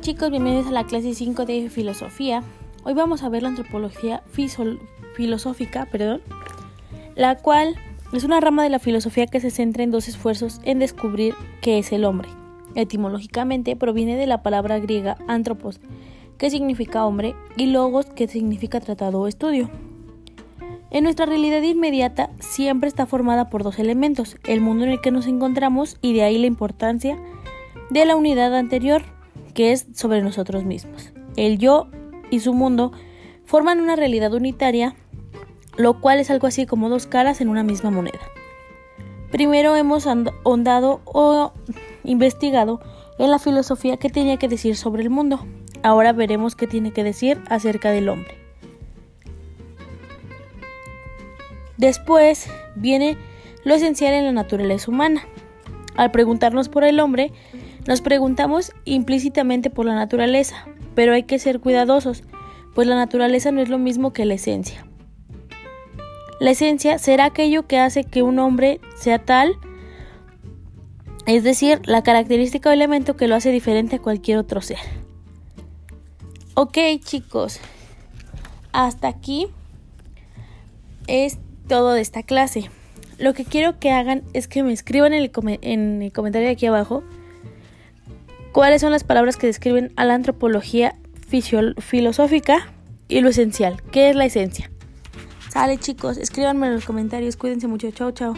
chicos, bienvenidos a la clase 5 de filosofía. Hoy vamos a ver la antropología filosófica, perdón, la cual es una rama de la filosofía que se centra en dos esfuerzos en descubrir qué es el hombre. Etimológicamente proviene de la palabra griega antropos, que significa hombre, y logos, que significa tratado o estudio. En nuestra realidad inmediata siempre está formada por dos elementos, el mundo en el que nos encontramos y de ahí la importancia de la unidad anterior, que es sobre nosotros mismos. El yo y su mundo forman una realidad unitaria, lo cual es algo así como dos caras en una misma moneda. Primero hemos ahondado o investigado en la filosofía que tenía que decir sobre el mundo. Ahora veremos qué tiene que decir acerca del hombre. Después viene lo esencial en la naturaleza humana. Al preguntarnos por el hombre, nos preguntamos implícitamente por la naturaleza, pero hay que ser cuidadosos, pues la naturaleza no es lo mismo que la esencia. La esencia será aquello que hace que un hombre sea tal, es decir, la característica o elemento que lo hace diferente a cualquier otro ser. Ok chicos, hasta aquí es todo de esta clase. Lo que quiero que hagan es que me escriban en el, en el comentario de aquí abajo cuáles son las palabras que describen a la antropología filosófica y lo esencial, qué es la esencia. Sale chicos, escríbanme en los comentarios, cuídense mucho, chao chao.